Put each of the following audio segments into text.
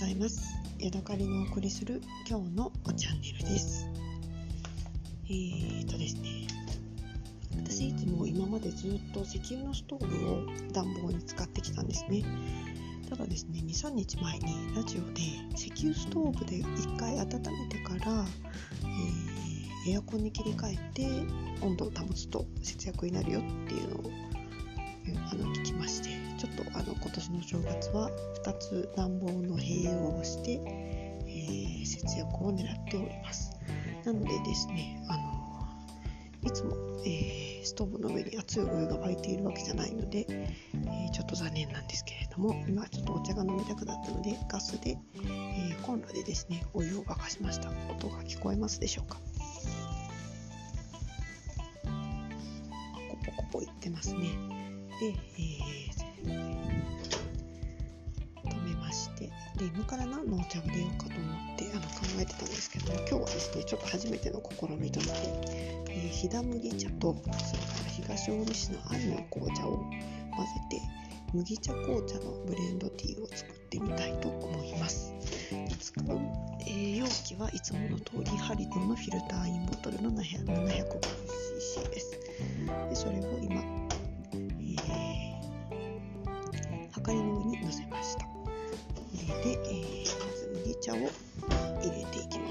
ざいます。ヤドカリのお送りする今日のチャンネルです。えーとですね。私いつも今までずっと石油のストーブを暖房に使ってきたんですね。ただですね23日前にラジオで石油ストーブで1回温めてから、えー、エアコンに切り替えて温度を保つと節約になるよっていうのを正月は2つ暖房の併用をして、えー、節約を狙っております。なのでですねあのいつも、えー、ストーブの上に熱いお湯が沸いているわけじゃないので、えー、ちょっと残念なんですけれども今ちょっとお茶が飲みたくなったのでガスで、えコンロでですねお湯を沸かしました。音が聞こえますでしょうか？コポコポいってますね。で、えー、で今から何のお茶を入れようかと思ってあの考えてたんですけど今日はですねちょっと初めての試みとして、えー、飛騨麦茶とそれから東近江市の杏の紅茶を混ぜて麦茶紅茶のブレンドティーを作ってみたいと思います。使う、えー、容器はいつもの通りハリドンのフィルターインボトルの 750cc です。でそれを今かりの上に乗せまし茶を入れていきます。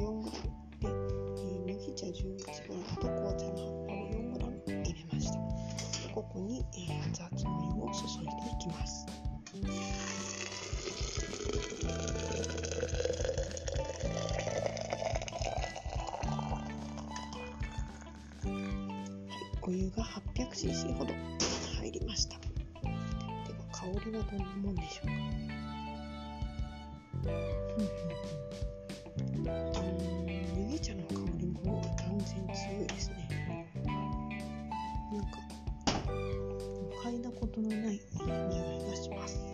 4で、えー、麦茶11グラムと紅茶の葉っぱを4グラム入れましたここに、えー、お湯を注いでいきます。お湯が 800cc ほど入りました。では香りはどんなもんでしょうか？のない匂いがします。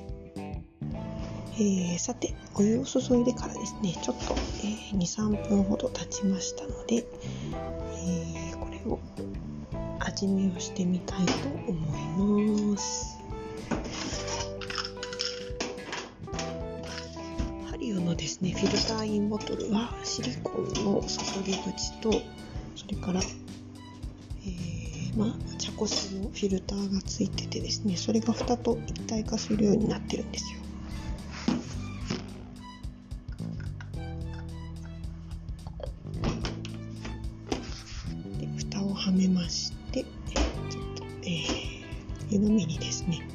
えー、さてお湯を注いでからですねちょっと、えー、23分ほど経ちましたので、えー、これを味見をしてみたいと思いますハリオのですねフィルターインボトルはシリコンの注ぎ口とそれからまあ、茶こしのフィルターがついててですねそれが蓋と一体化するようになってるんですよ。で蓋をはめましてちょっと、えー、湯飲みにですね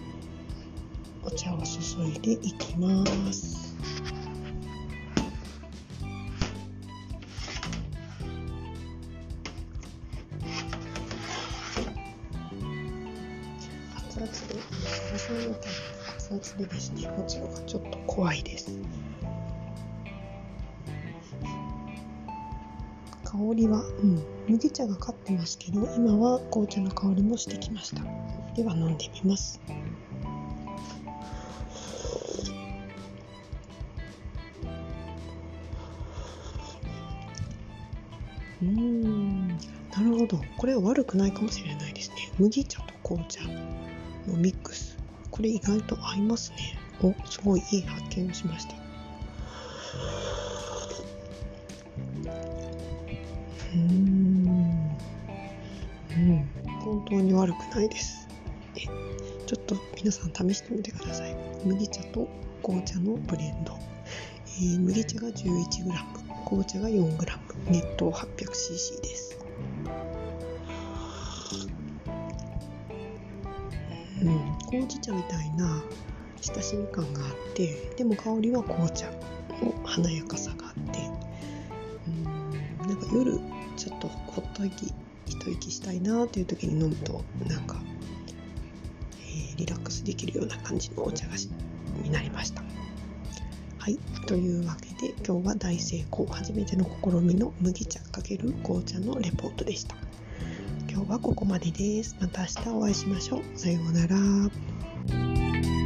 お茶を注いでいきます。熱々でですね持つのがちょっと怖いです。香りは、うん、麦茶が勝ってますけど今は紅茶の香りもしてきました。では飲んでみます。うん。なるほど。これは悪くないかもしれないですね。麦茶と紅茶。のミックス。これ意外と合いますね。おすごいいい発見をしました。うん。うん。本当に悪くないです。えちょっと皆さん試してみてください。麦茶と紅茶のブレンド、えー、麦茶が 11g 紅茶が 4g 熱湯 800cc です。うん。ほうじ茶みたいな親しみ感があってでも香りは紅茶。の華やかさがあって。うん。なんか夜ちょっとほっと息一息したいなという時に飲むとなんか、えー、リラックスできるような感じのお茶菓子になりました。はい、というわけで今日は大成功初めての試みの麦茶×紅茶のレポートでした。今日はここまでです。また明日お会いしましょう。さようなら。